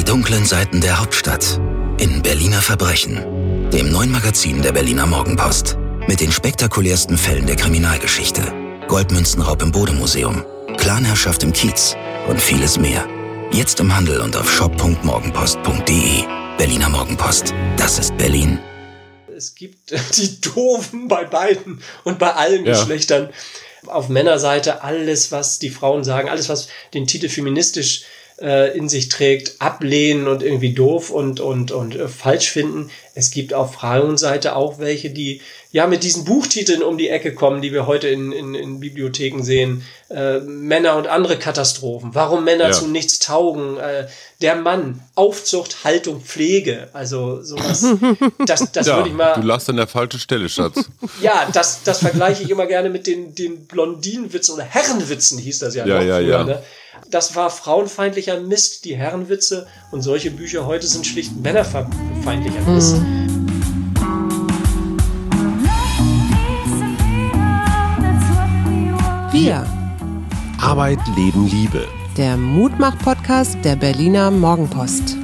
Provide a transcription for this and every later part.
Die dunklen Seiten der Hauptstadt in Berliner Verbrechen, dem neuen Magazin der Berliner Morgenpost. Mit den spektakulärsten Fällen der Kriminalgeschichte. Goldmünzenraub im Bodemuseum, Clanherrschaft im Kiez und vieles mehr. Jetzt im Handel und auf shop.morgenpost.de. Berliner Morgenpost. Das ist Berlin. Es gibt die Doofen bei beiden und bei allen ja. Geschlechtern. Auf Männerseite alles, was die Frauen sagen, alles, was den Titel feministisch äh, in sich trägt, ablehnen und irgendwie doof und, und, und äh, falsch finden. Es gibt auf Frauenseite auch welche, die ja mit diesen Buchtiteln um die Ecke kommen, die wir heute in, in, in Bibliotheken sehen. Äh, Männer und andere Katastrophen. Warum Männer ja. zu nichts taugen. Äh, der Mann, Aufzucht, Haltung, Pflege. Also sowas. Das, das ja, würde ich mal. Du lachst an der falschen Stelle, Schatz. ja, das, das vergleiche ich immer gerne mit den, den Blondinenwitzen oder Herrenwitzen hieß das ja, ja noch ja, früher. Ja. Ne? Das war frauenfeindlicher Mist, die Herrenwitze. Und solche Bücher heute sind schlicht männerfeindlicher Mist. Mhm. Wir. Arbeit, Leben, Liebe. Der Mutmach-Podcast der Berliner Morgenpost.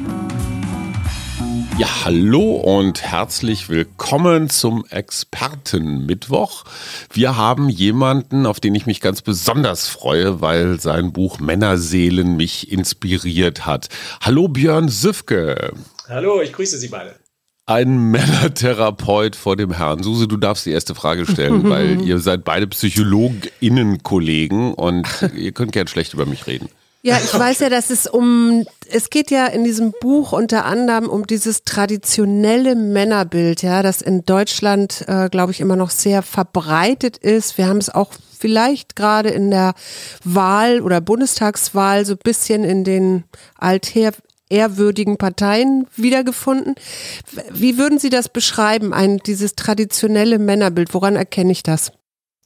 Ja, hallo und herzlich willkommen zum Expertenmittwoch. Wir haben jemanden, auf den ich mich ganz besonders freue, weil sein Buch Männerseelen mich inspiriert hat. Hallo Björn Süfke. Hallo, ich grüße Sie beide ein Männertherapeut vor dem Herrn. Suse, du darfst die erste Frage stellen, weil ihr seid beide PsychologInnen-Kollegen und ihr könnt gern schlecht über mich reden. Ja, ich weiß ja, dass es um, es geht ja in diesem Buch unter anderem um dieses traditionelle Männerbild, ja, das in Deutschland, äh, glaube ich, immer noch sehr verbreitet ist. Wir haben es auch vielleicht gerade in der Wahl oder Bundestagswahl so ein bisschen in den alther ehrwürdigen Parteien wiedergefunden. Wie würden Sie das beschreiben, ein, dieses traditionelle Männerbild? Woran erkenne ich das?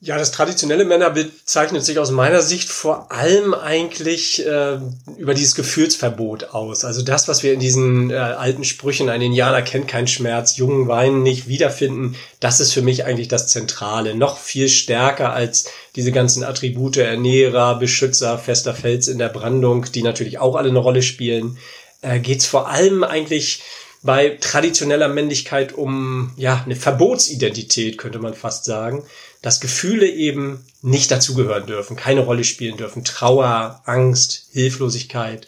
Ja, das traditionelle Männerbild zeichnet sich aus meiner Sicht vor allem eigentlich äh, über dieses Gefühlsverbot aus. Also das, was wir in diesen äh, alten Sprüchen, ein Indianer kennt keinen Schmerz, Jungen weinen nicht, wiederfinden, das ist für mich eigentlich das Zentrale. Noch viel stärker als diese ganzen Attribute, Ernährer, Beschützer, fester Fels in der Brandung, die natürlich auch alle eine Rolle spielen äh, geht es vor allem eigentlich bei traditioneller Männlichkeit um ja eine Verbotsidentität, könnte man fast sagen, dass Gefühle eben nicht dazugehören dürfen, keine Rolle spielen dürfen. Trauer, Angst, Hilflosigkeit,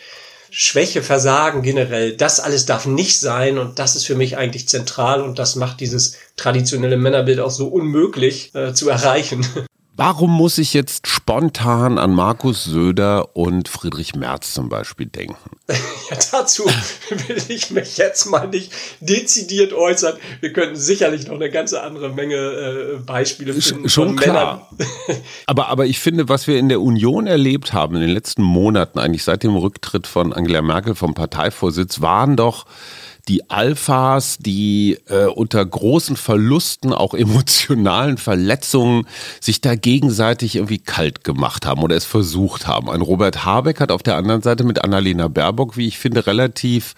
Schwäche, Versagen generell, das alles darf nicht sein und das ist für mich eigentlich zentral und das macht dieses traditionelle Männerbild auch so unmöglich äh, zu erreichen. Warum muss ich jetzt spontan an Markus Söder und Friedrich Merz zum Beispiel denken? Ja, dazu will ich mich jetzt mal nicht dezidiert äußern. Wir könnten sicherlich noch eine ganze andere Menge äh, Beispiele finden. Schon klar. aber, aber ich finde, was wir in der Union erlebt haben in den letzten Monaten, eigentlich seit dem Rücktritt von Angela Merkel vom Parteivorsitz, waren doch die Alphas, die äh, unter großen Verlusten, auch emotionalen Verletzungen, sich da gegenseitig irgendwie kalt gemacht haben oder es versucht haben. Ein Robert Habeck hat auf der anderen Seite mit Annalena Baerbock, wie ich finde, relativ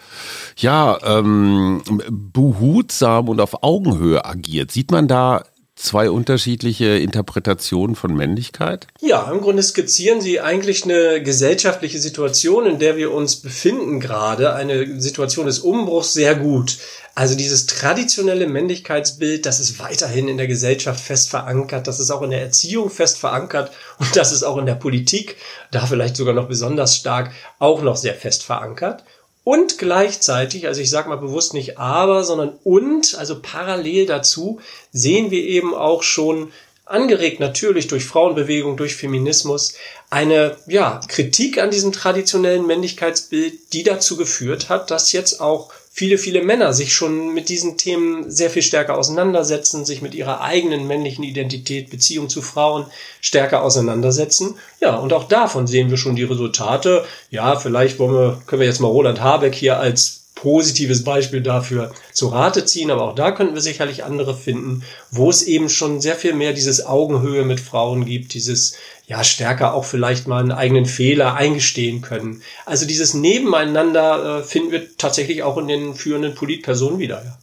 ja ähm, behutsam und auf Augenhöhe agiert. Sieht man da zwei unterschiedliche Interpretationen von Männlichkeit? Ja, im Grunde skizzieren Sie eigentlich eine gesellschaftliche Situation, in der wir uns befinden gerade, eine Situation des Umbruchs sehr gut. Also dieses traditionelle Männlichkeitsbild, das ist weiterhin in der Gesellschaft fest verankert, das ist auch in der Erziehung fest verankert und das ist auch in der Politik, da vielleicht sogar noch besonders stark, auch noch sehr fest verankert. Und gleichzeitig, also ich sage mal bewusst nicht aber, sondern und, also parallel dazu, sehen wir eben auch schon angeregt natürlich durch Frauenbewegung, durch Feminismus, eine ja, Kritik an diesem traditionellen Männlichkeitsbild, die dazu geführt hat, dass jetzt auch viele, viele Männer sich schon mit diesen Themen sehr viel stärker auseinandersetzen, sich mit ihrer eigenen männlichen Identität, Beziehung zu Frauen stärker auseinandersetzen. Ja, und auch davon sehen wir schon die Resultate. Ja, vielleicht wollen wir, können wir jetzt mal Roland Habeck hier als positives Beispiel dafür zu Rate ziehen, aber auch da könnten wir sicherlich andere finden, wo es eben schon sehr viel mehr dieses Augenhöhe mit Frauen gibt, dieses ja stärker auch vielleicht mal einen eigenen Fehler eingestehen können. Also dieses Nebeneinander äh, finden wir tatsächlich auch in den führenden Politpersonen wieder. Ja.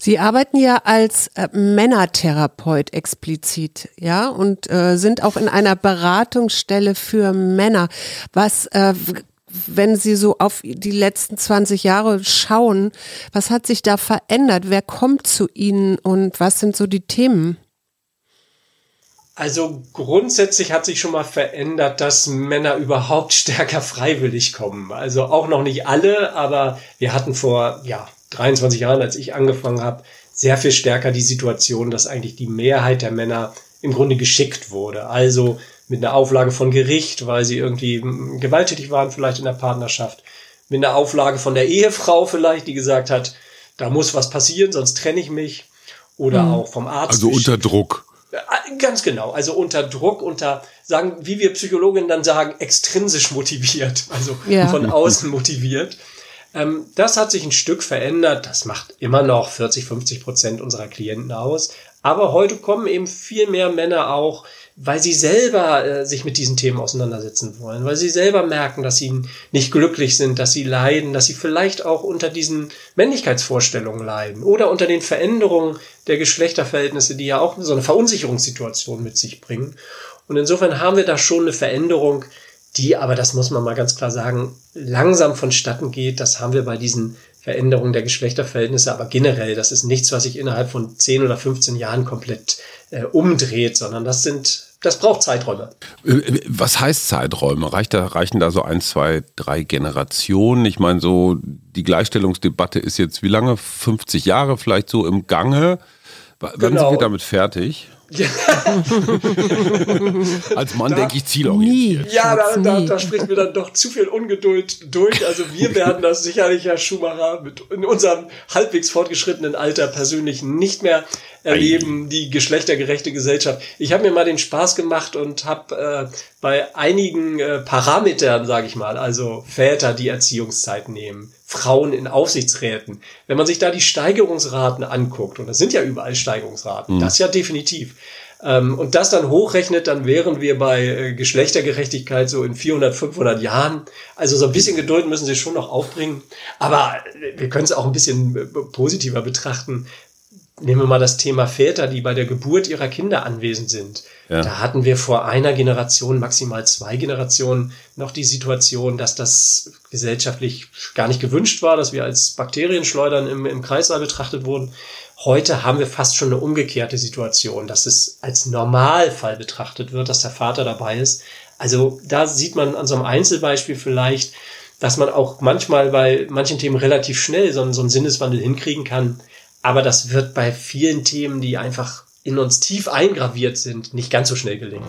Sie arbeiten ja als äh, Männertherapeut explizit, ja, und äh, sind auch in einer Beratungsstelle für Männer. Was äh, wenn Sie so auf die letzten 20 Jahre schauen, was hat sich da verändert? Wer kommt zu Ihnen und was sind so die Themen? Also grundsätzlich hat sich schon mal verändert, dass Männer überhaupt stärker freiwillig kommen. Also auch noch nicht alle, aber wir hatten vor ja, 23 Jahren, als ich angefangen habe, sehr viel stärker die Situation, dass eigentlich die Mehrheit der Männer im Grunde geschickt wurde. Also mit einer Auflage von Gericht, weil sie irgendwie gewalttätig waren, vielleicht in der Partnerschaft. Mit einer Auflage von der Ehefrau vielleicht, die gesagt hat, da muss was passieren, sonst trenne ich mich. Oder mhm. auch vom Arzt. Also unter Druck. Äh, ganz genau, also unter Druck, unter, sagen, wie wir Psychologen dann sagen, extrinsisch motiviert, also ja. von außen motiviert. Ähm, das hat sich ein Stück verändert. Das macht immer noch 40, 50 Prozent unserer Klienten aus. Aber heute kommen eben viel mehr Männer auch, weil sie selber äh, sich mit diesen Themen auseinandersetzen wollen, weil sie selber merken, dass sie nicht glücklich sind, dass sie leiden, dass sie vielleicht auch unter diesen Männlichkeitsvorstellungen leiden oder unter den Veränderungen der Geschlechterverhältnisse, die ja auch so eine Verunsicherungssituation mit sich bringen. Und insofern haben wir da schon eine Veränderung, die aber, das muss man mal ganz klar sagen, langsam vonstatten geht. Das haben wir bei diesen Veränderungen der Geschlechterverhältnisse, aber generell, das ist nichts, was sich innerhalb von 10 oder 15 Jahren komplett äh, umdreht, sondern das sind, das braucht Zeiträume. Was heißt Zeiträume? Reicht da, reichen da so ein, zwei, drei Generationen? Ich meine, so die Gleichstellungsdebatte ist jetzt wie lange? 50 Jahre vielleicht so im Gange. Wann genau. sind wir damit fertig? Als Mann da, denke ich zielorientiert. Ja, da, da, da, spricht mir dann doch zu viel Ungeduld durch. Also wir werden das sicherlich, Herr Schumacher, mit in unserem halbwegs fortgeschrittenen Alter persönlich nicht mehr erleben, die geschlechtergerechte Gesellschaft. Ich habe mir mal den Spaß gemacht und habe äh, bei einigen äh, Parametern, sage ich mal, also Väter, die Erziehungszeit nehmen, Frauen in Aufsichtsräten, wenn man sich da die Steigerungsraten anguckt, und das sind ja überall Steigerungsraten, mhm. das ja definitiv, ähm, und das dann hochrechnet, dann wären wir bei äh, Geschlechtergerechtigkeit so in 400, 500 Jahren. Also so ein bisschen Geduld müssen sie schon noch aufbringen. Aber wir können es auch ein bisschen äh, positiver betrachten. Nehmen wir mal das Thema Väter, die bei der Geburt ihrer Kinder anwesend sind. Ja. Da hatten wir vor einer Generation, maximal zwei Generationen, noch die Situation, dass das gesellschaftlich gar nicht gewünscht war, dass wir als Bakterienschleudern im, im Kreislauf betrachtet wurden. Heute haben wir fast schon eine umgekehrte Situation, dass es als Normalfall betrachtet wird, dass der Vater dabei ist. Also da sieht man an so einem Einzelbeispiel vielleicht, dass man auch manchmal bei manchen Themen relativ schnell so einen, so einen Sinneswandel hinkriegen kann. Aber das wird bei vielen Themen, die einfach in uns tief eingraviert sind, nicht ganz so schnell gelingen.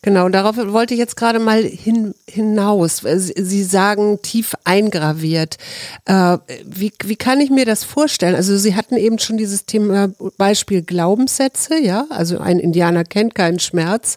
Genau, darauf wollte ich jetzt gerade mal hin, hinaus. Sie sagen tief eingraviert. Äh, wie, wie kann ich mir das vorstellen? Also Sie hatten eben schon dieses Thema Beispiel Glaubenssätze, ja, also ein Indianer kennt keinen Schmerz.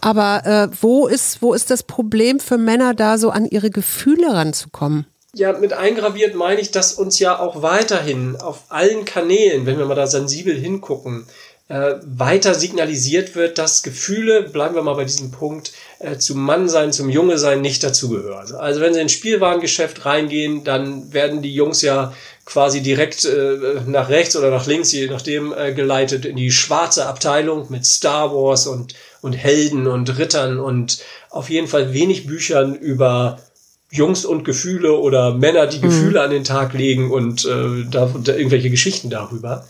Aber äh, wo ist, wo ist das Problem für Männer da so an ihre Gefühle ranzukommen? Ja, mit eingraviert meine ich, dass uns ja auch weiterhin auf allen Kanälen, wenn wir mal da sensibel hingucken, äh, weiter signalisiert wird, dass Gefühle, bleiben wir mal bei diesem Punkt, äh, zum Mannsein, zum Junge sein nicht dazugehören. Also wenn sie ins Spielwarengeschäft reingehen, dann werden die Jungs ja quasi direkt äh, nach rechts oder nach links, je nachdem, äh, geleitet in die schwarze Abteilung mit Star Wars und, und Helden und Rittern und auf jeden Fall wenig Büchern über Jungs und Gefühle oder Männer, die mhm. Gefühle an den Tag legen und äh, da, da irgendwelche Geschichten darüber.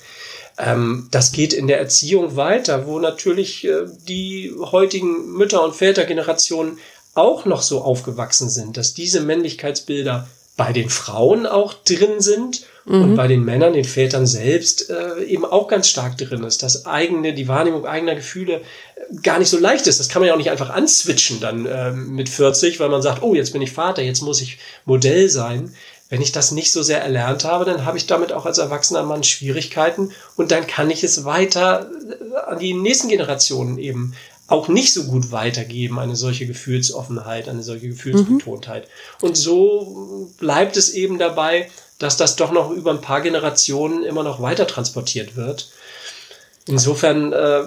Ähm, das geht in der Erziehung weiter, wo natürlich äh, die heutigen Mütter- und Vätergenerationen auch noch so aufgewachsen sind, dass diese Männlichkeitsbilder bei den Frauen auch drin sind mhm. und bei den Männern, den Vätern selbst äh, eben auch ganz stark drin ist, dass eigene, die Wahrnehmung eigener Gefühle äh, gar nicht so leicht ist. Das kann man ja auch nicht einfach answitchen dann äh, mit 40, weil man sagt, oh, jetzt bin ich Vater, jetzt muss ich Modell sein. Wenn ich das nicht so sehr erlernt habe, dann habe ich damit auch als erwachsener Mann Schwierigkeiten und dann kann ich es weiter äh, an die nächsten Generationen eben auch nicht so gut weitergeben, eine solche Gefühlsoffenheit, eine solche Gefühlsbetontheit. Mhm. Und so bleibt es eben dabei, dass das doch noch über ein paar Generationen immer noch weiter transportiert wird. Insofern, äh,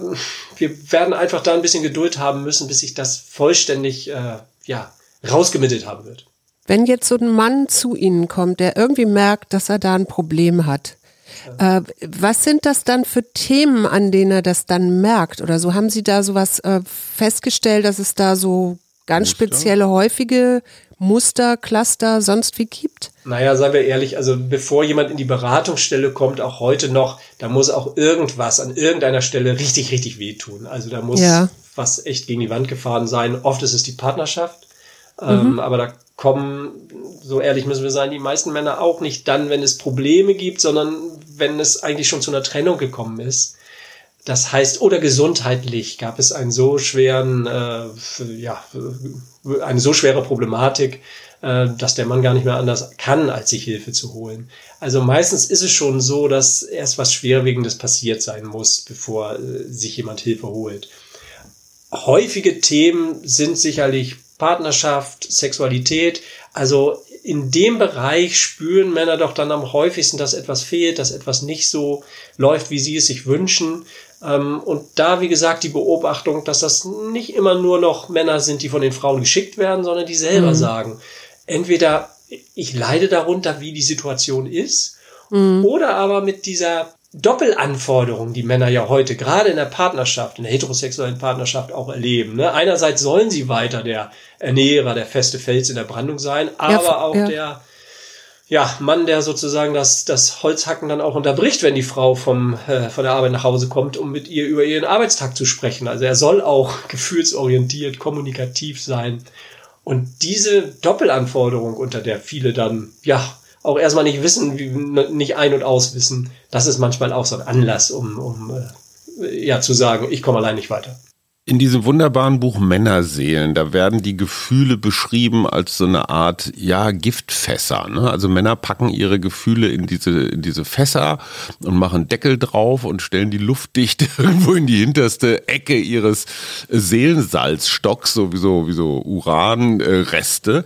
wir werden einfach da ein bisschen Geduld haben müssen, bis sich das vollständig äh, ja, rausgemittelt haben wird. Wenn jetzt so ein Mann zu Ihnen kommt, der irgendwie merkt, dass er da ein Problem hat, äh, was sind das dann für Themen, an denen er das dann merkt? Oder so haben Sie da sowas äh, festgestellt, dass es da so ganz spezielle, häufige Muster, Cluster, sonst wie gibt? Naja, sagen wir ehrlich, also bevor jemand in die Beratungsstelle kommt, auch heute noch, da muss auch irgendwas an irgendeiner Stelle richtig, richtig wehtun. Also da muss ja. was echt gegen die Wand gefahren sein. Oft ist es die Partnerschaft. Ähm, mhm. Ähm, aber da kommen, so ehrlich müssen wir sein, die meisten Männer auch nicht dann, wenn es Probleme gibt, sondern wenn es eigentlich schon zu einer Trennung gekommen ist. Das heißt, oder gesundheitlich gab es einen so schweren, äh, ja, eine so schwere Problematik, äh, dass der Mann gar nicht mehr anders kann, als sich Hilfe zu holen. Also meistens ist es schon so, dass erst was Schwerwiegendes passiert sein muss, bevor äh, sich jemand Hilfe holt. Häufige Themen sind sicherlich Partnerschaft, Sexualität. Also in dem Bereich spüren Männer doch dann am häufigsten, dass etwas fehlt, dass etwas nicht so läuft, wie sie es sich wünschen. Ähm, und da, wie gesagt, die Beobachtung, dass das nicht immer nur noch Männer sind, die von den Frauen geschickt werden, sondern die selber mhm. sagen, entweder ich leide darunter, wie die Situation ist, mhm. oder aber mit dieser Doppelanforderung, die Männer ja heute gerade in der Partnerschaft, in der heterosexuellen Partnerschaft auch erleben. Ne? Einerseits sollen sie weiter der Ernährer, der feste Fels in der Brandung sein, aber ja, auch ja. der ja, Mann, der sozusagen das, das Holzhacken dann auch unterbricht, wenn die Frau vom, äh, von der Arbeit nach Hause kommt, um mit ihr über ihren Arbeitstag zu sprechen. Also er soll auch gefühlsorientiert, kommunikativ sein. Und diese Doppelanforderung, unter der viele dann, ja, auch erstmal nicht wissen, wie, nicht ein- und auswissen, das ist manchmal auch so ein Anlass, um, um äh, ja, zu sagen, ich komme allein nicht weiter. In diesem wunderbaren Buch Männerseelen, da werden die Gefühle beschrieben als so eine Art, ja, Giftfässer. Ne? Also Männer packen ihre Gefühle in diese, in diese Fässer und machen Deckel drauf und stellen die luftdicht irgendwo in die hinterste Ecke ihres Seelensalzstocks, sowieso wie so Uranreste.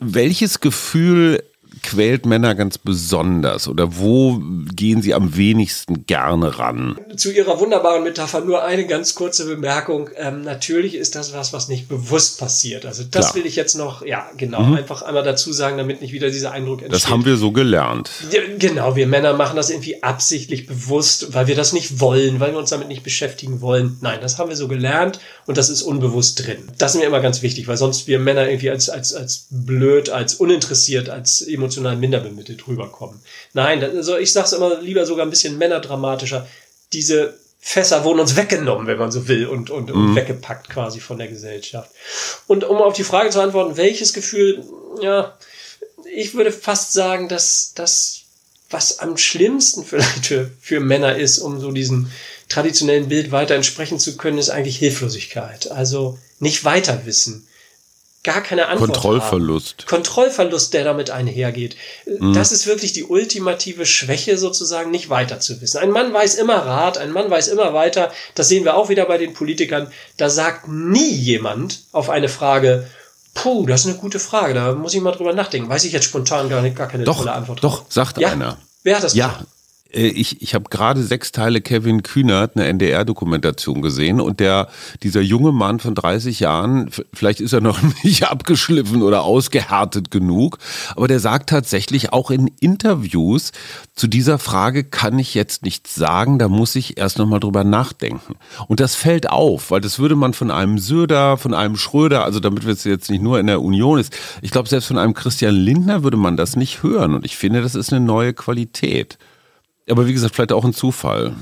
Welches Gefühl quält Männer ganz besonders oder wo gehen sie am wenigsten gerne ran? Zu Ihrer wunderbaren Metapher nur eine ganz kurze Bemerkung. Ähm, natürlich ist das was, was nicht bewusst passiert. Also das Klar. will ich jetzt noch, ja, genau, mhm. einfach einmal dazu sagen, damit nicht wieder dieser Eindruck entsteht. Das haben wir so gelernt. Ja, genau, wir Männer machen das irgendwie absichtlich bewusst, weil wir das nicht wollen, weil wir uns damit nicht beschäftigen wollen. Nein, das haben wir so gelernt und das ist unbewusst drin. Das ist mir immer ganz wichtig, weil sonst wir Männer irgendwie als, als, als blöd, als uninteressiert, als emotional emotional minder bemittelt rüberkommen. Nein, also ich sag's immer lieber sogar ein bisschen männerdramatischer. Diese Fässer wurden uns weggenommen, wenn man so will, und, und, mhm. und weggepackt quasi von der Gesellschaft. Und um auf die Frage zu antworten, welches Gefühl, ja, ich würde fast sagen, dass das, was am schlimmsten vielleicht für, für Männer ist, um so diesem traditionellen Bild weiter entsprechen zu können, ist eigentlich Hilflosigkeit. Also nicht weiter wissen gar keine Antwort Kontrollverlust. Haben. Kontrollverlust, der damit einhergeht. Mhm. Das ist wirklich die ultimative Schwäche sozusagen, nicht weiter zu wissen. Ein Mann weiß immer Rat, ein Mann weiß immer weiter. Das sehen wir auch wieder bei den Politikern. Da sagt nie jemand auf eine Frage, Puh, das ist eine gute Frage. Da muss ich mal drüber nachdenken. Weiß ich jetzt spontan gar, nicht, gar keine doch, tolle Antwort. Doch, sagt ja? einer. Wer hat das Ja, gemacht? Äh, ich, ich habe gerade sechs Teile Kevin Kühnert, eine NDR-Dokumentation gesehen und der, dieser junge Mann von 30 Jahren, vielleicht ist er noch nicht abgeschliffen oder ausgehärtet genug, aber der sagt tatsächlich auch in Interviews, zu dieser Frage kann ich jetzt nichts sagen, da muss ich erst nochmal drüber nachdenken. Und das fällt auf, weil das würde man von einem Söder, von einem Schröder, also damit wir es jetzt nicht nur in der Union ist, ich glaube selbst von einem Christian Lindner würde man das nicht hören und ich finde, das ist eine neue Qualität. Aber wie gesagt, vielleicht auch ein Zufall.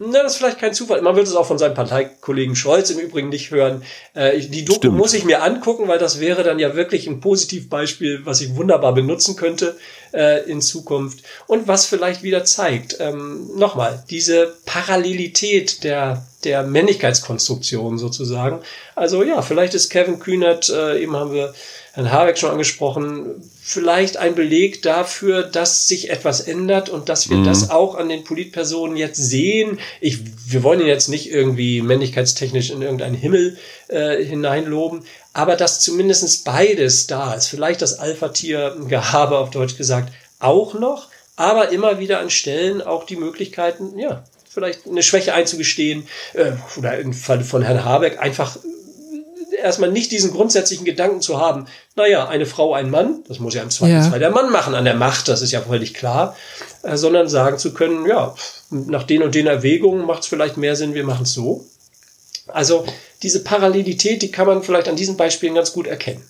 Na, das ist vielleicht kein Zufall. Man wird es auch von seinem Parteikollegen Scholz im Übrigen nicht hören. Äh, die Doku Stimmt. muss ich mir angucken, weil das wäre dann ja wirklich ein Positivbeispiel, was ich wunderbar benutzen könnte äh, in Zukunft. Und was vielleicht wieder zeigt, ähm, nochmal, diese Parallelität der, der Männlichkeitskonstruktion sozusagen. Also ja, vielleicht ist Kevin Kühnert, äh, eben haben wir Herrn Habeck schon angesprochen, vielleicht ein Beleg dafür, dass sich etwas ändert und dass wir mhm. das auch an den Politpersonen jetzt sehen. Ich, wir wollen ihn jetzt nicht irgendwie männlichkeitstechnisch in irgendeinen Himmel äh, hineinloben, aber dass zumindest beides da ist. Vielleicht das Alpha-Tier-Gehabe auf Deutsch gesagt auch noch, aber immer wieder an Stellen auch die Möglichkeiten, ja, vielleicht eine Schwäche einzugestehen äh, oder im Fall von Herrn Habeck einfach erstmal nicht diesen grundsätzlichen Gedanken zu haben, naja, eine Frau, ein Mann, das muss ja im Zweifelsfall ja. der Mann machen an der Macht, das ist ja völlig klar, äh, sondern sagen zu können, ja, nach den und den Erwägungen macht es vielleicht mehr Sinn, wir machen es so. Also diese Parallelität, die kann man vielleicht an diesen Beispielen ganz gut erkennen.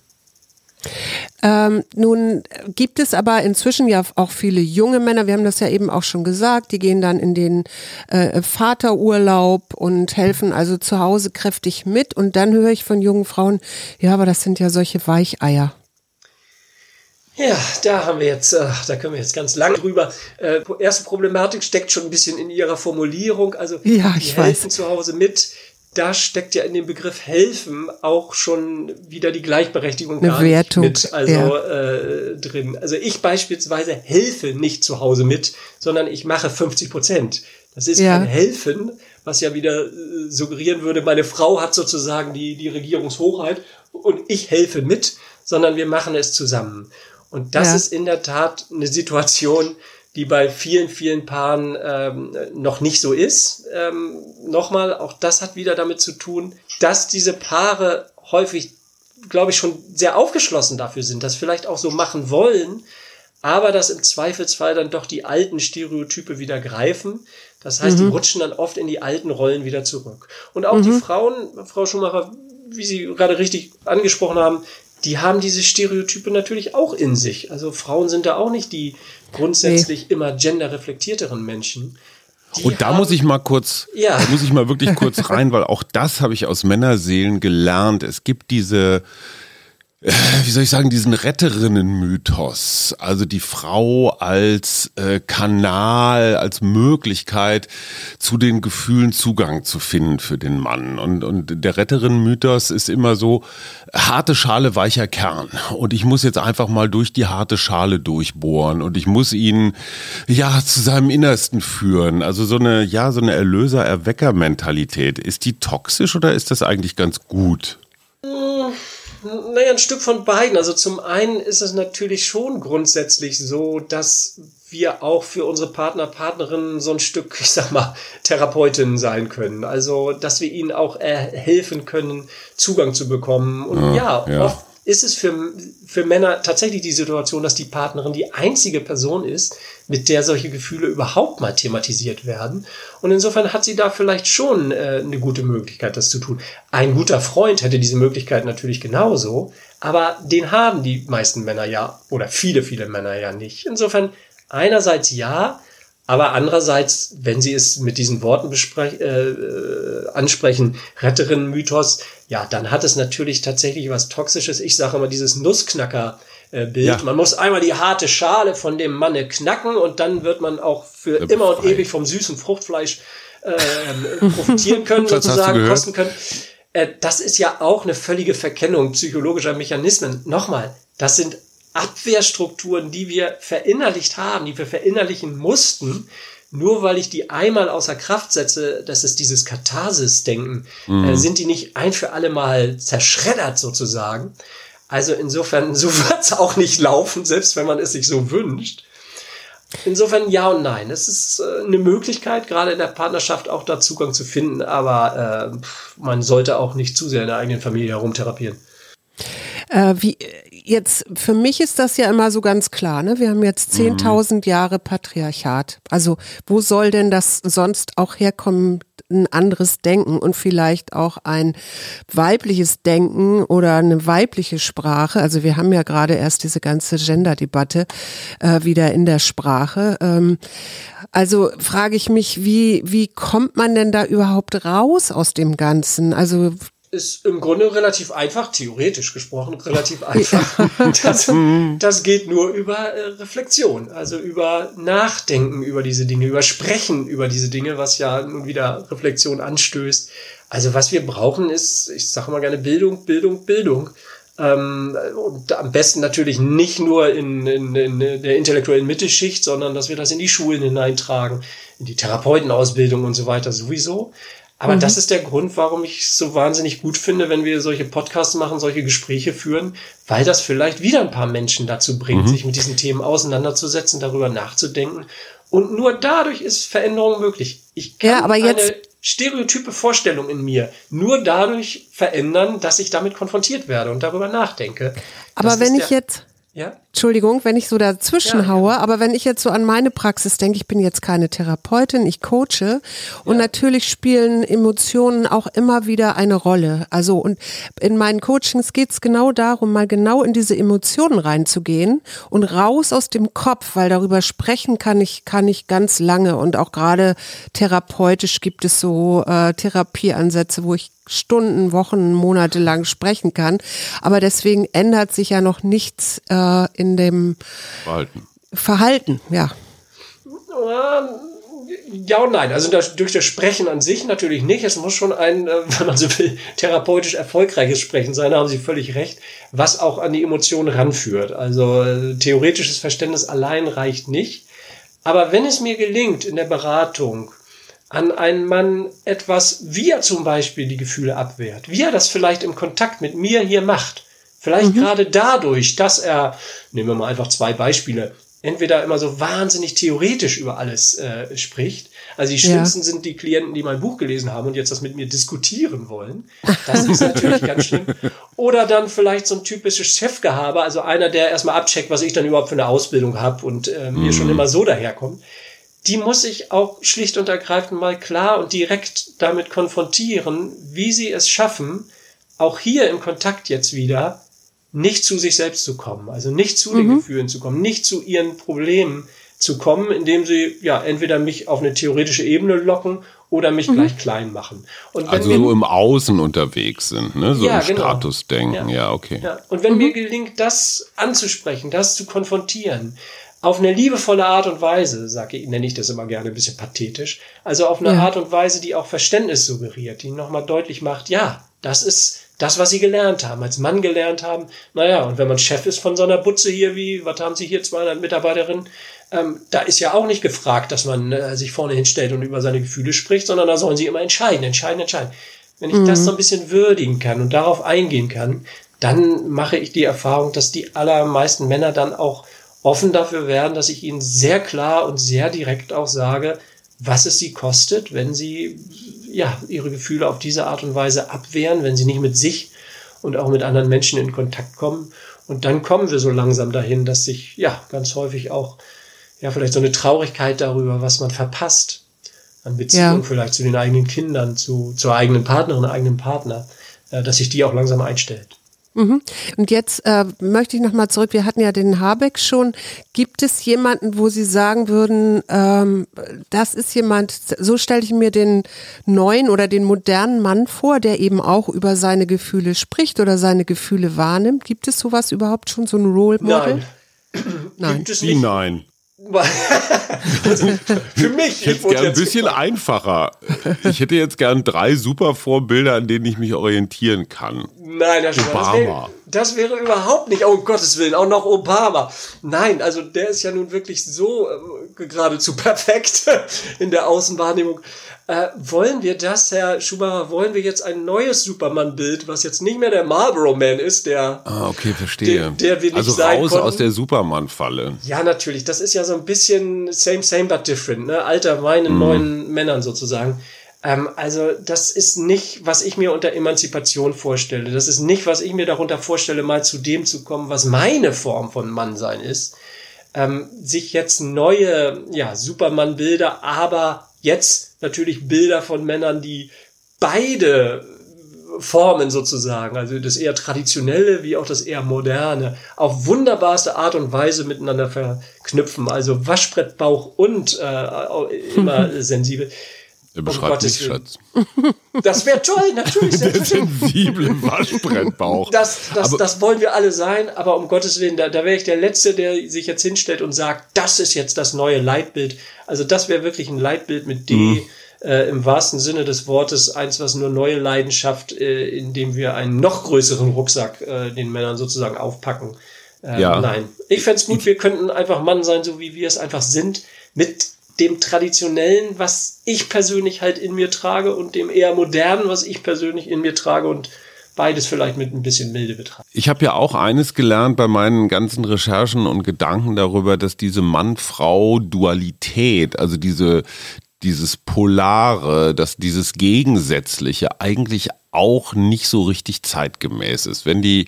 Ähm, nun gibt es aber inzwischen ja auch viele junge Männer, wir haben das ja eben auch schon gesagt, die gehen dann in den äh, Vaterurlaub und helfen also zu Hause kräftig mit. Und dann höre ich von jungen Frauen, ja, aber das sind ja solche Weicheier. Ja, da haben wir jetzt, äh, da können wir jetzt ganz lang drüber. Äh, erste Problematik steckt schon ein bisschen in ihrer Formulierung. Also ja, ich die weiß. helfen zu Hause mit. Da steckt ja in dem Begriff helfen auch schon wieder die Gleichberechtigung Eine Wertung, mit also ja. äh, drin. Also ich beispielsweise helfe nicht zu Hause mit, sondern ich mache 50 Prozent. Das ist Ja. kein Helfen, was ja wieder äh, suggerieren würde, meine Frau hat sozusagen die, die Regierungshochheit und ich helfe mit, sondern wir machen es zusammen. Und das Ja. ist in der Tat eine Situation, die bei vielen, vielen Paaren ähm, noch nicht so ist. Ähm, Nochmal, auch das hat wieder damit zu tun, dass diese Paare häufig, glaube ich, schon sehr aufgeschlossen dafür sind, das vielleicht auch so machen wollen, aber dass im Zweifelsfall dann doch die alten Stereotype wieder greifen. Das heißt, die rutschen dann oft in die alten Rollen wieder zurück. Und auch die Frauen, Frau Schumacher, wie Sie gerade richtig angesprochen haben, die haben diese Stereotype natürlich auch in sich. Also Frauen sind da auch nicht die grundsätzlich immer genderreflektierteren Menschen. Die Und da haben- muss ich mal kurz, Ja. da muss ich mal wirklich kurz rein, weil auch das habe ich aus Männerseelen gelernt. Es gibt diese, äh, wie soll ich sagen, diesen Retterinnen-Mythos. Also die Frau als äh, Kanal, als Möglichkeit, zu den Gefühlen Zugang zu finden für den Mann. Und, und der Retterinnen-Mythos ist immer so, harte Schale, weicher Kern. Und ich muss jetzt einfach mal durch die harte Schale durchbohren und ich muss ihn, ja, zu seinem Innersten führen. Also so eine, ja, so eine Erlöser-Erwecker-Mentalität. Ist die toxisch oder ist das eigentlich ganz gut? Naja, ein Stück von beiden. Also zum einen ist es natürlich schon grundsätzlich so, dass wir auch für unsere Partner, Partnerinnen so ein Stück, ich sag mal, Therapeutinnen sein können. Also, dass wir ihnen auch äh, helfen können, Zugang zu bekommen. Und ja, ja. oft ist es für, für Männer tatsächlich die Situation, dass die Partnerin die einzige Person ist, mit der solche Gefühle überhaupt mal thematisiert werden. Und insofern hat sie da vielleicht schon äh, eine gute Möglichkeit, das zu tun. Ein guter Freund hätte diese Möglichkeit natürlich genauso, aber den haben die meisten Männer ja oder viele, viele Männer ja nicht. Insofern einerseits ja, aber andererseits, wenn Sie es mit diesen Worten äh, äh, ansprechen, Retterinnen-Mythos, ja, dann hat es natürlich tatsächlich was Toxisches. Ich sage immer dieses Nussknacker-Bild. Ja. Man muss einmal die harte Schale von dem Manne knacken und dann wird man auch für Ja, immer und ewig vom süßen Fruchtfleisch äh, profitieren können, sozusagen, kosten können. Äh, das ist ja auch eine völlige Verkennung psychologischer Mechanismen. Nochmal, das sind Abwehrstrukturen, die wir verinnerlicht haben, die wir verinnerlichen mussten, nur weil ich die einmal außer Kraft setze, das ist dieses Katharsis-Denken, äh, sind die nicht ein für alle Mal zerschreddert sozusagen. Also insofern, so wird's auch nicht laufen, selbst wenn man es sich so wünscht. Insofern ja und nein. Es ist äh, eine Möglichkeit, gerade in der Partnerschaft auch da Zugang zu finden, aber äh, man sollte auch nicht zu sehr in der eigenen Familie herumtherapieren. Äh, wie jetzt für mich ist das ja immer so ganz klar, ne? Wir haben jetzt 10.000 Jahre Patriarchat. Also, wo soll denn das sonst auch herkommen? Ein anderes Denken und vielleicht auch ein weibliches Denken oder eine weibliche Sprache. Also wir haben ja gerade erst diese ganze Gender-Debatte äh, wieder in der Sprache. Ähm, also frage ich mich, wie, wie kommt man denn da überhaupt raus aus dem Ganzen? Also ist im Grunde relativ einfach, theoretisch gesprochen, relativ einfach. Das, das geht nur über äh, Reflexion, also über Nachdenken über diese Dinge, über Sprechen über diese Dinge, was ja nun wieder Reflexion anstößt. Also was wir brauchen ist, ich sage mal gerne Bildung, Bildung, Bildung. Ähm, und am besten natürlich nicht nur in, in, in der intellektuellen Mittelschicht, sondern dass wir das in die Schulen hineintragen, in die Therapeutenausbildung und so weiter sowieso. Aber das ist der Grund, warum ich es so wahnsinnig gut finde, wenn wir solche Podcasts machen, solche Gespräche führen, weil das vielleicht wieder ein paar Menschen dazu bringt, sich mit diesen Themen auseinanderzusetzen, darüber nachzudenken. Und nur dadurch ist Veränderung möglich. Ich kann Ja, aber jetzt- eine stereotype Vorstellung in mir nur dadurch verändern, dass ich damit konfrontiert werde und darüber nachdenke. Aber Das wenn ich jetzt, ja? Entschuldigung, wenn ich so dazwischen ja, haue, ja. aber wenn ich jetzt so an meine Praxis denke, ich bin jetzt keine Therapeutin, ich coache und ja. natürlich spielen Emotionen auch immer wieder eine Rolle. Also und in meinen Coachings geht es genau darum, mal genau in diese Emotionen reinzugehen und raus aus dem Kopf, weil darüber sprechen kann ich kann ich ganz lange und auch gerade therapeutisch gibt es so äh, Therapieansätze, wo ich Stunden, Wochen, Monate lang sprechen kann. Aber deswegen ändert sich ja noch nichts äh, in dem Verhalten. Verhalten, ja. Ja und nein. Also durch das Sprechen an sich natürlich nicht. Es muss schon ein, äh, wenn man so will, therapeutisch erfolgreiches Sprechen sein, da haben Sie völlig recht, was auch an die Emotionen ranführt. Also äh, theoretisches Verständnis allein reicht nicht. Aber wenn es mir gelingt, in der Beratung an einen Mann etwas, wie er zum Beispiel die Gefühle abwehrt, wie er das vielleicht im Kontakt mit mir hier macht. Vielleicht mhm. gerade dadurch, dass er, nehmen wir mal einfach zwei Beispiele, entweder immer so wahnsinnig theoretisch über alles äh, spricht. Also die schlimmsten ja. sind die Klienten, die mein Buch gelesen haben und jetzt das mit mir diskutieren wollen. Das ist natürlich ganz schlimm. Oder dann vielleicht so ein typisches Chefgehabe, also einer, der erstmal abcheckt, was ich dann überhaupt für eine Ausbildung habe und äh, mir mhm. schon immer so daherkommt die muss ich auch schlicht und ergreifend mal klar und direkt damit konfrontieren, wie sie es schaffen, auch hier im Kontakt jetzt wieder nicht zu sich selbst zu kommen, also nicht zu mhm. den Gefühlen zu kommen, nicht zu ihren Problemen zu kommen, indem sie ja entweder mich auf eine theoretische Ebene locken oder mich mhm. gleich klein machen. Und also so im Außen unterwegs sind, ne? so ja, im genau. Statusdenken, ja. ja, okay. Ja. Und wenn mhm. mir gelingt, das anzusprechen, das zu konfrontieren, auf eine liebevolle Art und Weise, sage ich, nenne ich das immer gerne ein bisschen pathetisch, also auf eine ja. Art und Weise, die auch Verständnis suggeriert, die nochmal deutlich macht, ja, das ist das, was sie gelernt haben, als Mann gelernt haben. Naja, und wenn man Chef ist von so einer Butze hier, wie, was haben Sie hier, 200 Mitarbeiterinnen, ähm, da ist ja auch nicht gefragt, dass man äh, sich vorne hinstellt und über seine Gefühle spricht, sondern da sollen sie immer entscheiden, entscheiden, entscheiden. Wenn ich mhm. das so ein bisschen würdigen kann und darauf eingehen kann, dann mache ich die Erfahrung, dass die allermeisten Männer dann auch offen dafür werden, dass ich ihnen sehr klar und sehr direkt auch sage, was es sie kostet, wenn sie ja ihre Gefühle auf diese Art und Weise abwehren, wenn sie nicht mit sich und auch mit anderen Menschen in Kontakt kommen. Und dann kommen wir so langsam dahin, dass sich ja ganz häufig auch ja vielleicht so eine Traurigkeit darüber, was man verpasst an Beziehung ja. vielleicht zu den eigenen Kindern, zu zur eigenen Partnerin, eigenen Partner, äh, dass sich die auch langsam einstellt. Mhm. Und jetzt äh, möchte ich nochmal zurück. Wir hatten ja den Habeck schon. Gibt es jemanden, wo Sie sagen würden, ähm, das ist jemand, so stelle ich mir den neuen oder den modernen Mann vor, der eben auch über seine Gefühle spricht oder seine Gefühle wahrnimmt? Gibt es sowas überhaupt schon, so ein Role Model? Nein. Nein. Gibt es nicht. Nein? Also für mich. Ich hätte gern ein bisschen einfacher. Ich hätte jetzt gern drei super Vorbilder, an denen ich mich orientieren kann. Nein, Herr Obama. Wäre, das wäre überhaupt nicht, oh um Gottes Willen, auch noch Obama. Nein, also der ist ja nun wirklich so äh, geradezu perfekt in der Außenwahrnehmung. Äh, wollen wir das, Herr Schumacher, wollen wir jetzt ein neues Superman-Bild, was jetzt nicht mehr der Marlboro Man ist, der. Ah, okay, verstehe. Der, der wir also nicht sein raus konnten. aus der Superman-Falle. Ja, natürlich. Das ist ja so ein bisschen same, same, but different, ne? Alter Wein in mm. neuen Männern sozusagen. Ähm, also, das ist nicht, was ich mir unter Emanzipation vorstelle. Das ist nicht, was ich mir darunter vorstelle, mal zu dem zu kommen, was meine Form von Mannsein ist. Ähm, sich jetzt neue, ja, Superman-Bilder, aber jetzt natürlich Bilder von Männern, die beide Formen sozusagen, also das eher traditionelle wie auch das eher moderne, auf wunderbarste Art und Weise miteinander verknüpfen. Also Waschbrettbauch und äh, immer sensibel. Er beschreibt um nicht, Schatz. Das wäre toll, natürlich. Der sensible Waschbrettbauch. Das, das, das wollen wir alle sein, aber um Gottes Willen, da, da wäre ich der Letzte, der sich jetzt hinstellt und sagt, das ist jetzt das neue Leitbild. Also das wäre wirklich ein Leitbild mit D. Mhm. Äh, im wahrsten Sinne des Wortes eins, was nur neue Leidenschaft, äh, indem wir einen noch größeren Rucksack äh, den Männern sozusagen aufpacken. Äh, ja. Nein, ich fände gut, wir könnten einfach Mann sein, so wie wir es einfach sind, mit dem Traditionellen, was ich persönlich halt in mir trage und dem eher Modernen, was ich persönlich in mir trage und beides vielleicht mit ein bisschen Milde betrachten. Ich habe ja auch eines gelernt bei meinen ganzen Recherchen und Gedanken darüber, dass diese Mann-Frau-Dualität, also diese, dieses Polare, dass dieses Gegensätzliche eigentlich auch nicht so richtig zeitgemäß ist. Wenn die,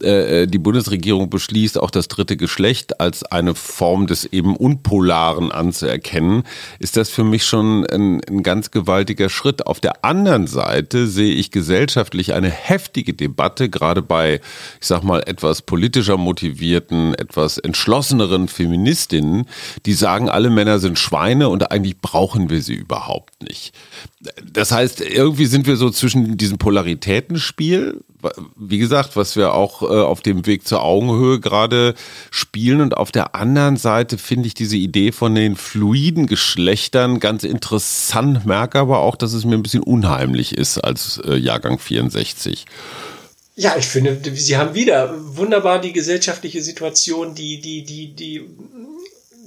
äh, äh, die Bundesregierung beschließt, auch das dritte Geschlecht als eine Form des eben Unpolaren anzuerkennen, ist das für mich schon ein, ein ganz gewaltiger Schritt. Auf der anderen Seite sehe ich gesellschaftlich eine heftige Debatte, gerade bei, ich sag mal, etwas politischer motivierten, etwas entschlosseneren Feministinnen, die sagen, alle Männer sind Schweine und eigentlich brauchen wir sie überhaupt nicht. Das heißt, irgendwie sind wir so zwischen diesem Polaritätenspiel, wie gesagt, was wir auch äh, auf dem Weg zur Augenhöhe gerade spielen. Und auf der anderen Seite finde ich diese Idee von den fluiden Geschlechtern ganz interessant, merke aber auch, dass es mir ein bisschen unheimlich ist als äh, Jahrgang 64. Ja, ich finde, Sie haben wieder wunderbar die gesellschaftliche Situation, die, die, die, die,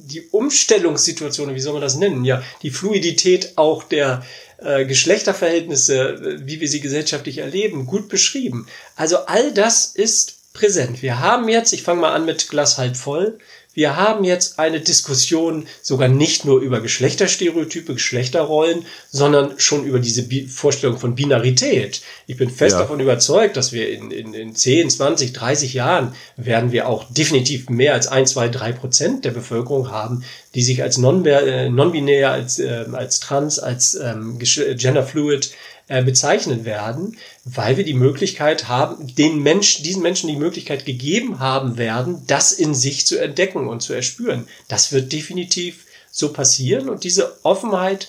die Umstellungssituation, wie soll man das nennen? Ja, die Fluidität auch der, äh, Geschlechterverhältnisse, wie wir sie gesellschaftlich erleben, gut beschrieben. Also all das ist präsent. Wir haben jetzt, ich fange mal an mit Glas halb voll, wir haben jetzt eine Diskussion sogar nicht nur über Geschlechterstereotype, Geschlechterrollen, sondern schon über diese Bi Vorstellung von Binarität. Ich bin fest ja. davon überzeugt, dass wir in, in, in 10, 20, 30 Jahren werden wir auch definitiv mehr als 1, 2, 3 Prozent der Bevölkerung haben, die sich als äh, non-binär, als, äh, als trans, als ähm, genderfluid äh, bezeichnen werden, weil wir die Möglichkeit haben, den Menschen, diesen Menschen die Möglichkeit gegeben haben werden, das in sich zu entdecken und zu erspüren. Das wird definitiv so passieren und diese Offenheit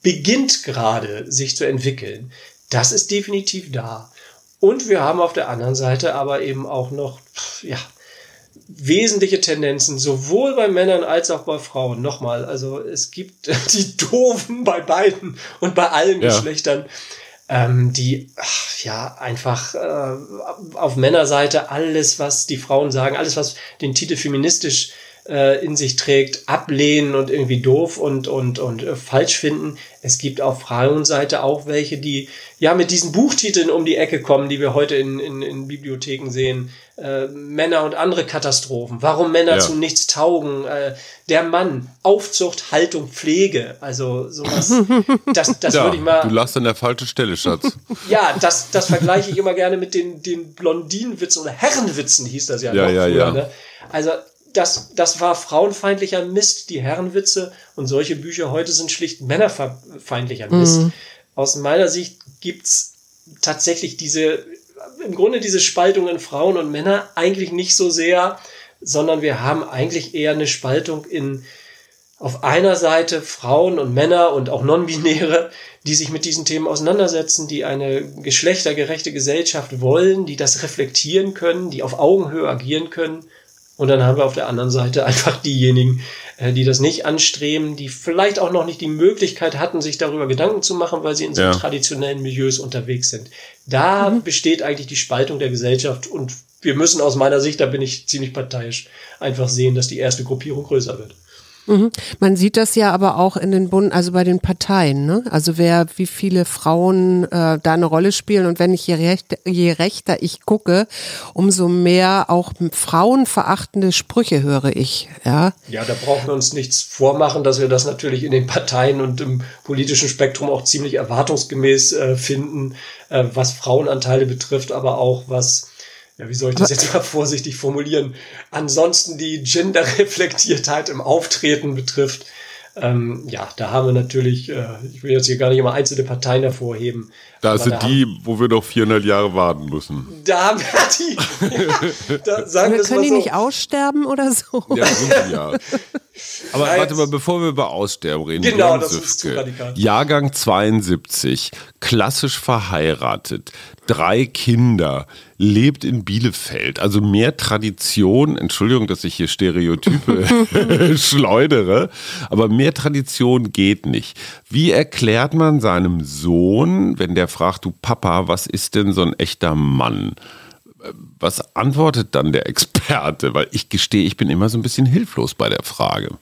beginnt gerade sich zu entwickeln. Das ist definitiv da. Und wir haben auf der anderen Seite aber eben auch noch, ja, wesentliche Tendenzen, sowohl bei Männern als auch bei Frauen. Nochmal, also es gibt die Doofen bei beiden und bei allen ja. Geschlechtern, ähm, die ach, ja einfach äh, auf Männerseite alles, was die Frauen sagen, alles, was den Titel feministisch äh, in sich trägt, ablehnen und irgendwie doof und, und, und äh, falsch finden. Es gibt auf Frauenseite auch welche, die ja mit diesen Buchtiteln um die Ecke kommen, die wir heute in, in, in Bibliotheken sehen. Äh, Männer und andere Katastrophen. Warum Männer ja. zu nichts taugen. Äh, der Mann, Aufzucht, Haltung, Pflege. Also sowas. Das, das ja, würde ich mal. Du lachst an der falschen Stelle, Schatz. ja, das, das vergleiche ich immer gerne mit den, den Blondinenwitzen oder Herrenwitzen hieß das ja, ja noch ja, früher. Ja. Ne? Also das, das war frauenfeindlicher Mist, die Herrenwitze und solche Bücher heute sind schlicht männerfeindlicher Mist. Mhm. Aus meiner Sicht gibt's tatsächlich diese, im Grunde diese Spaltung in Frauen und Männer eigentlich nicht so sehr, sondern wir haben eigentlich eher eine Spaltung in auf einer Seite Frauen und Männer und auch Non-Binäre, die sich mit diesen Themen auseinandersetzen, die eine geschlechtergerechte Gesellschaft wollen, die das reflektieren können, die auf Augenhöhe agieren können und dann haben wir auf der anderen Seite einfach diejenigen, äh, die das nicht anstreben, die vielleicht auch noch nicht die Möglichkeit hatten, sich darüber Gedanken zu machen, weil sie in so ja. traditionellen Milieus unterwegs sind. Da mhm. besteht eigentlich die Spaltung der Gesellschaft und wir müssen aus meiner Sicht, da bin ich ziemlich parteiisch, einfach sehen, dass die erste Gruppierung größer wird. Mhm. Man sieht das ja aber auch in den Bund, also bei den Parteien, ne? Also wer, wie viele Frauen äh, da eine Rolle spielen und wenn ich je, recht, je rechter ich gucke, umso mehr auch frauenverachtende Sprüche höre ich, ja. Ja, da brauchen wir uns nichts vormachen, dass wir das natürlich in den Parteien und im politischen Spektrum auch ziemlich erwartungsgemäß äh, finden, äh, was Frauenanteile betrifft, aber auch was ja, wie soll ich das jetzt mal vorsichtig formulieren? Ansonsten die Genderreflektiertheit im Auftreten betrifft, ähm, ja, da haben wir natürlich, äh, ich will jetzt hier gar nicht immer einzelne Parteien hervorheben. Da sind da die, haben, wo wir noch 400 Jahre warten müssen. Da haben wir die. Ja, da sagen wir können die so. nicht aussterben oder so? Ja, sind die ja. Aber Nein, warte mal, bevor wir über Aussterben reden. Genau, das ist zu radikal. Jahrgang 72, klassisch verheiratet, drei Kinder, lebt in Bielefeld. Also mehr Tradition, Entschuldigung, dass ich hier Stereotype schleudere, aber mehr Tradition geht nicht. Wie erklärt man seinem Sohn, wenn der fragt, du Papa, was ist denn so ein echter Mann? Was antwortet dann der Experte? Weil ich gestehe, ich bin immer so ein bisschen hilflos bei der Frage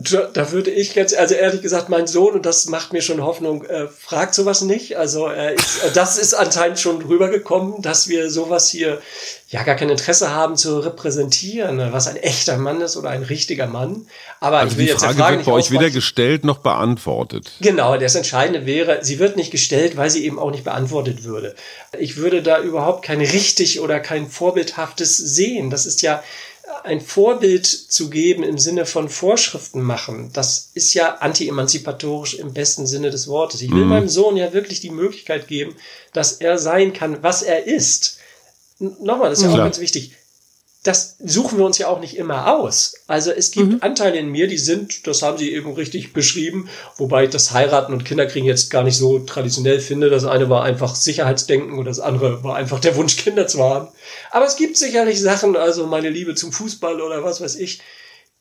Da, würde ich ganz, also ehrlich gesagt, mein Sohn, und das macht mir schon Hoffnung, äh, fragt sowas nicht. Also er ist, äh, das ist anscheinend schon rübergekommen, dass wir sowas hier ja gar kein Interesse haben zu repräsentieren, was ein echter Mann ist oder ein richtiger Mann. Aber also ich will die jetzt Frage Frage wird bei euch weder gestellt noch beantwortet. Genau, das Entscheidende wäre, sie wird nicht gestellt, weil sie eben auch nicht beantwortet würde. Ich würde da überhaupt kein richtig oder kein vorbildhaftes sehen. Das ist ja ein Vorbild zu geben im Sinne von Vorschriften machen. Das ist ja anti-emanzipatorisch im besten Sinne des Wortes. Ich will meinem Sohn ja wirklich die Möglichkeit geben, dass er sein kann, was er ist. Nochmal, das ist ja auch Klar. ganz wichtig das suchen wir uns ja auch nicht immer aus. Also es gibt Anteile in mir, die sind, das haben Sie eben richtig beschrieben, wobei ich das Heiraten und Kinderkriegen jetzt gar nicht so traditionell finde. Das eine war einfach Sicherheitsdenken und das andere war einfach der Wunsch, Kinder zu haben. Aber es gibt sicherlich Sachen, also meine Liebe zum Fußball oder was weiß ich.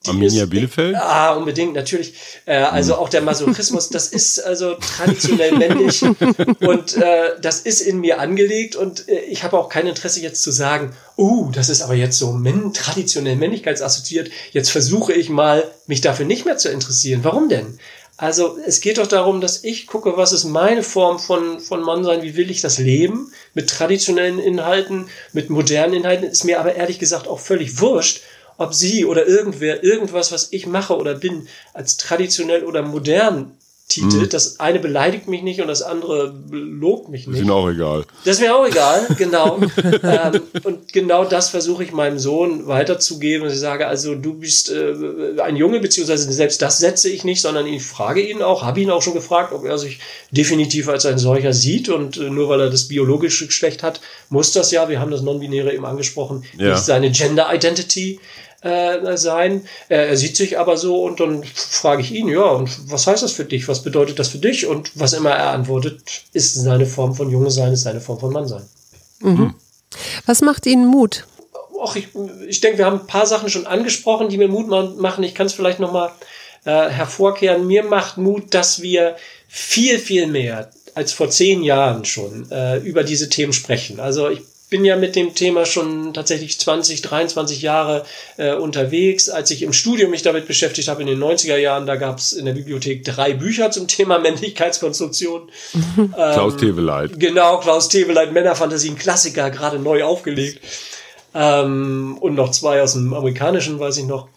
Arminia ist- Bielefeld? Ah, unbedingt, natürlich. Äh, also auch der Masochismus, das ist also traditionell männlich und äh, das ist in mir angelegt und äh, ich habe auch kein Interesse jetzt zu sagen, uh, das ist aber jetzt so männ traditionell männlichkeitsassoziiert, jetzt versuche ich mal, mich dafür nicht mehr zu interessieren. Warum denn? Also es geht doch darum, dass ich gucke, was ist meine Form von, von Mannsein, wie will ich das leben, mit traditionellen Inhalten, mit modernen Inhalten, ist mir aber ehrlich gesagt auch völlig wurscht, ob sie oder irgendwer irgendwas, was ich mache oder bin, als traditionell oder modern titelt. Das eine beleidigt mich nicht und das andere lobt mich Ist nicht. Ihnen auch egal. Das ist mir auch egal, genau. ähm, und genau das versuche ich meinem Sohn weiterzugeben. Ich sage, also du bist äh, ein Junge, beziehungsweise selbst das setze ich nicht, sondern ich frage ihn auch, habe ihn auch schon gefragt, ob er sich definitiv als ein solcher sieht. Und äh, nur weil er das biologische Geschlecht hat, muss das ja, wir haben das Non-Binäre eben angesprochen, Ja. nicht seine Gender Identity äh, sein. Äh, er sieht sich aber so und dann frage ich ihn, ja, und was heißt das für dich? Was bedeutet das für dich? Und was immer er antwortet, ist seine Form von Junge sein, ist seine Form von Mann sein. Was macht Ihnen Mut? Och, ich, ich denke, wir haben ein paar Sachen schon angesprochen, die mir Mut ma- machen. Ich kann es vielleicht nochmal äh, hervorkehren. Mir macht Mut, dass wir viel, viel mehr als vor zehn Jahren schon äh, über diese Themen sprechen. Also ich bin ja mit dem Thema schon tatsächlich 20, 23 Jahre äh, unterwegs. Als ich im Studium mich damit beschäftigt habe in den 90er Jahren, da gab es in der Bibliothek drei Bücher zum Thema Männlichkeitskonstruktion. Klaus Teweleit. Genau, Klaus Männerfantasie, ein Klassiker, gerade neu aufgelegt. Ähm, und noch zwei aus dem amerikanischen, weiß ich noch.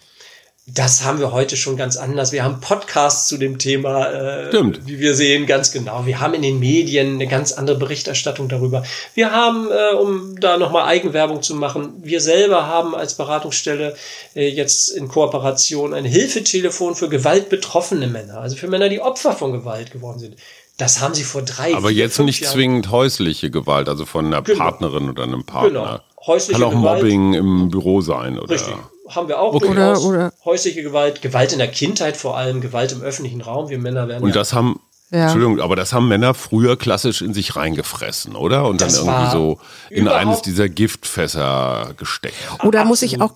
Das haben wir heute schon ganz anders. Wir haben Podcasts zu dem Thema, äh, Stimmt. wie wir sehen, ganz genau. Wir haben in den Medien eine ganz andere Berichterstattung darüber. Wir haben, äh, um da nochmal Eigenwerbung zu machen, wir selber haben als Beratungsstelle äh, jetzt in Kooperation ein Hilfetelefon für gewaltbetroffene Männer, also für Männer, die Opfer von Gewalt geworden sind. Das haben sie vor drei, Aber vier, jetzt nicht Jahren- zwingend häusliche Gewalt, also von einer Genau. Partnerin oder einem Partner. Genau. Häusliche Kann auch Gewalt. Mobbing im Büro sein, oder? Richtig. Haben wir auch Okay. durchaus. Oder- oder- häusliche Gewalt, Gewalt in der Kindheit vor allem, Gewalt im öffentlichen Raum. Wir Männer werden Und ja, das haben, Ja. Entschuldigung, aber das haben Männer früher klassisch in sich reingefressen, oder? Und dann Das irgendwie war so in eines dieser Giftfässer gesteckt. Oder muss ich auch,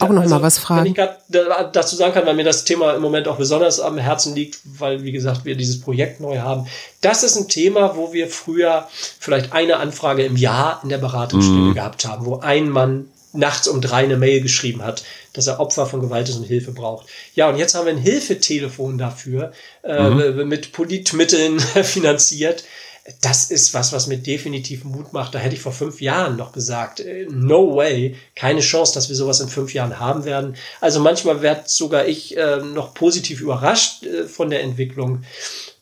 auch noch mal was Wenn ich fragen? gerade da- dazu sagen kann, weil mir das Thema im Moment auch besonders am Herzen liegt, weil, wie gesagt, wir dieses Projekt neu haben. Das ist ein Thema, wo wir früher vielleicht eine Anfrage im Jahr in der Beratungsstelle Mhm. gehabt haben, wo ein Mann nachts um drei eine Mail geschrieben hat, dass er Opfer von Gewalt ist und Hilfe braucht. Ja, und jetzt haben wir ein Hilfetelefon dafür, äh, Mhm. mit Politmitteln finanziert. Das ist was, was mir definitiv Mut macht. Da hätte ich vor fünf Jahren noch gesagt, äh, no way, keine Chance, dass wir sowas in fünf Jahren haben werden. Also manchmal werde sogar ich äh, noch positiv überrascht äh, von der Entwicklung.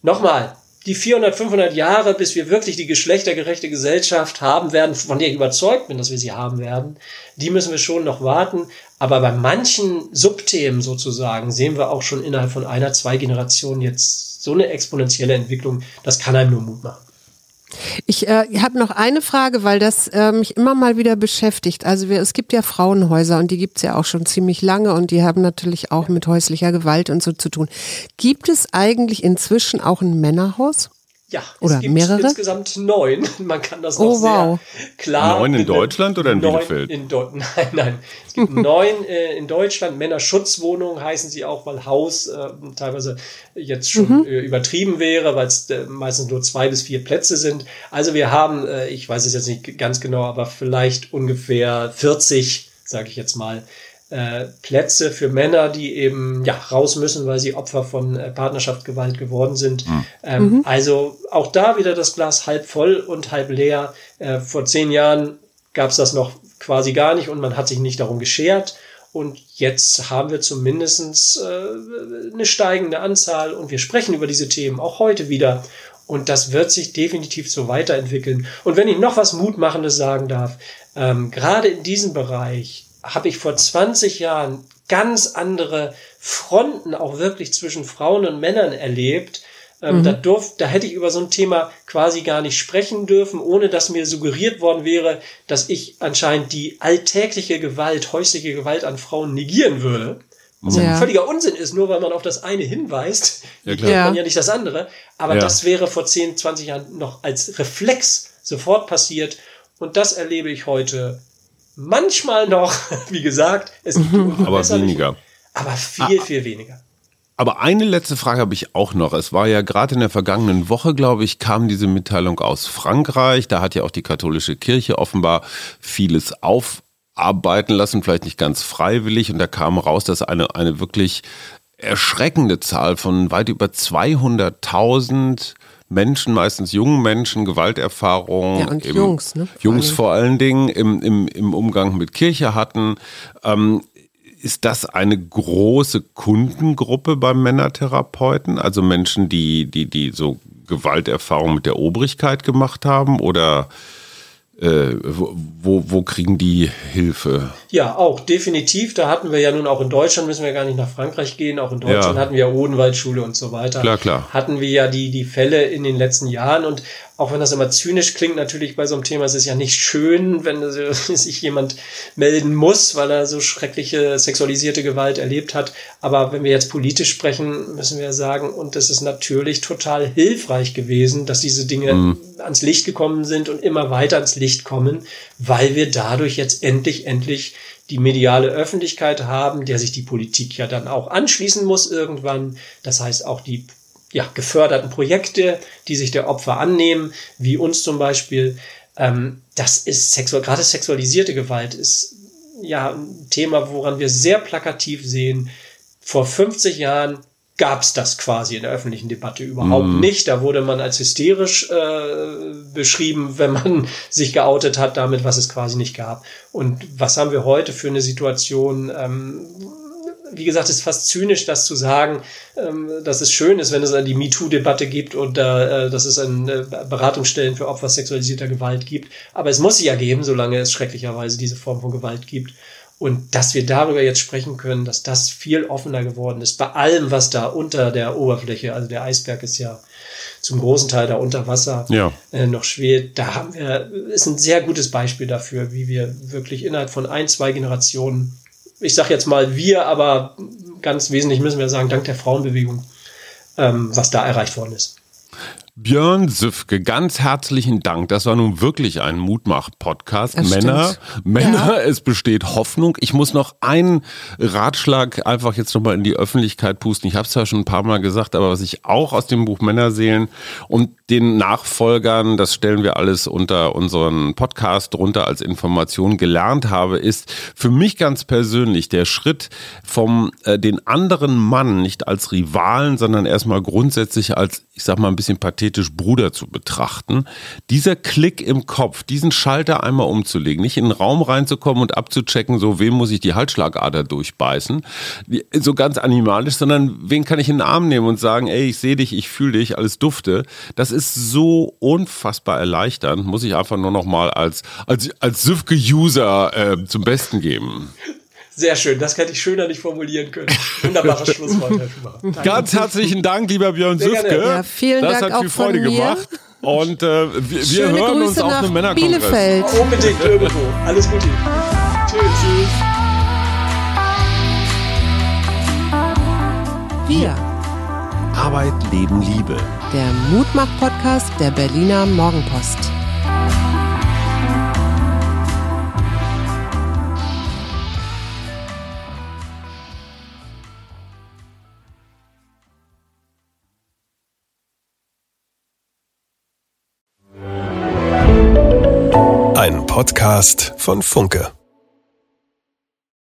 Nochmal, die 400, 500 Jahre, bis wir wirklich die geschlechtergerechte Gesellschaft haben werden, von der ich überzeugt bin, dass wir sie haben werden, die müssen wir schon noch warten. Aber bei manchen Subthemen sozusagen sehen wir auch schon innerhalb von einer, zwei Generationen jetzt so eine exponentielle Entwicklung. Das kann einem nur Mut machen. Ich äh, habe noch eine Frage, weil das äh, mich immer mal wieder beschäftigt. Also wir, es gibt ja Frauenhäuser und die gibt's ja auch schon ziemlich lange und die haben natürlich auch mit häuslicher Gewalt und so zu tun. Gibt es eigentlich inzwischen auch ein Männerhaus? Ja, Oder es gibt mehrere? insgesamt neun. Man kann das noch Oh, wow. sehr klar. Neun in. Deutschland oder in Bielefeld? In Deu nein, nein. Es gibt neun äh, in Deutschland. Männerschutzwohnungen heißen sie auch, weil Haus äh, teilweise jetzt schon äh, übertrieben wäre, weil es äh, meistens nur zwei bis vier Plätze sind. Also wir haben, äh, ich weiß es jetzt nicht ganz genau, aber vielleicht ungefähr 40, sage ich jetzt mal, äh, Plätze für Männer, die eben ja raus müssen, weil sie Opfer von äh, Partnerschaftsgewalt geworden sind. Mhm. Ähm, mhm. Also auch da wieder das Glas halb voll und halb leer. Äh, vor zehn Jahren gab es das noch quasi gar nicht und man hat sich nicht darum geschert. Und jetzt haben wir zumindestens äh, eine steigende Anzahl und wir sprechen über diese Themen auch heute wieder. Und das wird sich definitiv so weiterentwickeln. Und wenn ich noch was Mutmachendes sagen darf, ähm, gerade in diesem Bereich habe ich vor 20 Jahren ganz andere Fronten auch wirklich zwischen Frauen und Männern erlebt. Ähm, mhm. da, durf, da hätte ich über so ein Thema quasi gar nicht sprechen dürfen, ohne dass mir suggeriert worden wäre, dass ich anscheinend die alltägliche Gewalt, häusliche Gewalt an Frauen negieren würde. Was ja. ein völliger Unsinn ist, nur weil man auf das eine hinweist, ja, klar. man ja nicht das andere. Aber ja. das wäre vor 10, 20 Jahren noch als Reflex sofort passiert. Und das erlebe ich heute manchmal noch, wie gesagt, es gibt aber weniger. Aber viel, ah, viel weniger. Aber eine letzte Frage habe ich auch noch. Es war ja gerade in der vergangenen Woche, glaube ich, kam diese Mitteilung aus Frankreich. Da hat ja auch die katholische Kirche offenbar vieles aufarbeiten lassen, vielleicht nicht ganz freiwillig. Und da kam raus, dass eine, eine wirklich erschreckende Zahl von weit über 200.000 Menschen, meistens jungen Menschen, Gewalterfahrung. Ja, und im, Jungs, ne? Jungs vor allen Dingen im, im, im Umgang mit Kirche hatten. Ähm, ist das eine große Kundengruppe beim Männertherapeuten? Also Menschen, die, die, die so Gewalterfahrung mit der Obrigkeit gemacht haben oder äh, wo, wo kriegen die Hilfe? Ja, auch definitiv. Da hatten wir ja nun auch in Deutschland, müssen wir gar nicht nach Frankreich gehen, auch in Deutschland ja. hatten wir ja Odenwaldschule und so weiter. Klar, klar. Hatten wir ja die, die Fälle in den letzten Jahren und auch wenn das immer zynisch klingt, natürlich bei so einem Thema ist es ja nicht schön, wenn sich jemand melden muss, weil er so schreckliche sexualisierte Gewalt erlebt hat. Aber wenn wir jetzt politisch sprechen, müssen wir sagen, und das ist natürlich total hilfreich gewesen, dass diese Dinge mhm. ans Licht gekommen sind und immer weiter ans Licht kommen, weil wir dadurch jetzt endlich, endlich die mediale Öffentlichkeit haben, der sich die Politik ja dann auch anschließen muss irgendwann. Das heißt auch die ja, geförderten Projekte, die sich der Opfer annehmen, wie uns zum Beispiel. Ähm, das ist sexual, gerade sexualisierte Gewalt ist ja ein Thema, woran wir sehr plakativ sehen. Vor 50 Jahren gab es das quasi in der öffentlichen Debatte überhaupt mm. nicht. Da wurde man als hysterisch äh, beschrieben, wenn man sich geoutet hat damit, was es quasi nicht gab. Und was haben wir heute für eine Situation? Ähm, wie gesagt, es ist fast zynisch, das zu sagen, ähm, dass es schön ist, wenn es die MeToo-Debatte gibt und äh, dass es ein äh, Beratungsstellen für Opfer sexualisierter Gewalt gibt. Aber es muss sie ja geben, solange es schrecklicherweise diese Form von Gewalt gibt. Und dass wir darüber jetzt sprechen können, dass das viel offener geworden ist, bei allem, was da unter der Oberfläche, also der Eisberg ist ja zum großen Teil da unter Wasser ja. äh, noch schwelt, da haben wir, ist ein sehr gutes Beispiel dafür, wie wir wirklich innerhalb von ein, zwei Generationen ich sage jetzt mal wir, aber ganz wesentlich müssen wir sagen, dank der Frauenbewegung, ähm, was da erreicht worden ist. Björn Süfke, ganz herzlichen Dank. Das war nun wirklich ein Mutmach-Podcast. Männer, stimmt. Männer, ja. es besteht Hoffnung. Ich muss noch einen Ratschlag einfach jetzt nochmal in die Öffentlichkeit pusten. Ich habe es ja schon ein paar Mal gesagt, aber was ich auch aus dem Buch Männerseelen und den Nachfolgern, das stellen wir alles unter unseren Podcast drunter als Information gelernt habe, ist für mich ganz persönlich der Schritt vom äh, den anderen Mann nicht als Rivalen, sondern erstmal grundsätzlich als, ich sag mal ein bisschen pathetisch pathetisch Bruder zu betrachten, dieser Klick im Kopf, diesen Schalter einmal umzulegen, nicht in den Raum reinzukommen und abzuchecken, so wem muss ich die Halsschlagader durchbeißen, so ganz animalisch, sondern wen kann ich in den Arm nehmen und sagen, ey, ich sehe dich, ich fühle dich, alles dufte. Das ist so unfassbar erleichternd, muss ich einfach nur noch mal als, als, als Süfke-User äh, zum Besten geben. Sehr schön, das hätte ich schöner nicht formulieren können. Wunderbares Schlusswort, Herr Schumacher. Ganz herzlichen Dank, lieber Björn Süfke. Ja, vielen das Dank hat viel Freude gemacht. Und äh, wir, wir hören Grüße uns auf einem Männerkongress. Bielefeld. Unbedingt irgendwo. Alles Gute. Tschüss. Tschüss. Wir. Arbeit, Leben, Liebe. Der Mutmach-Podcast der Berliner Morgenpost. Podcast von Funke.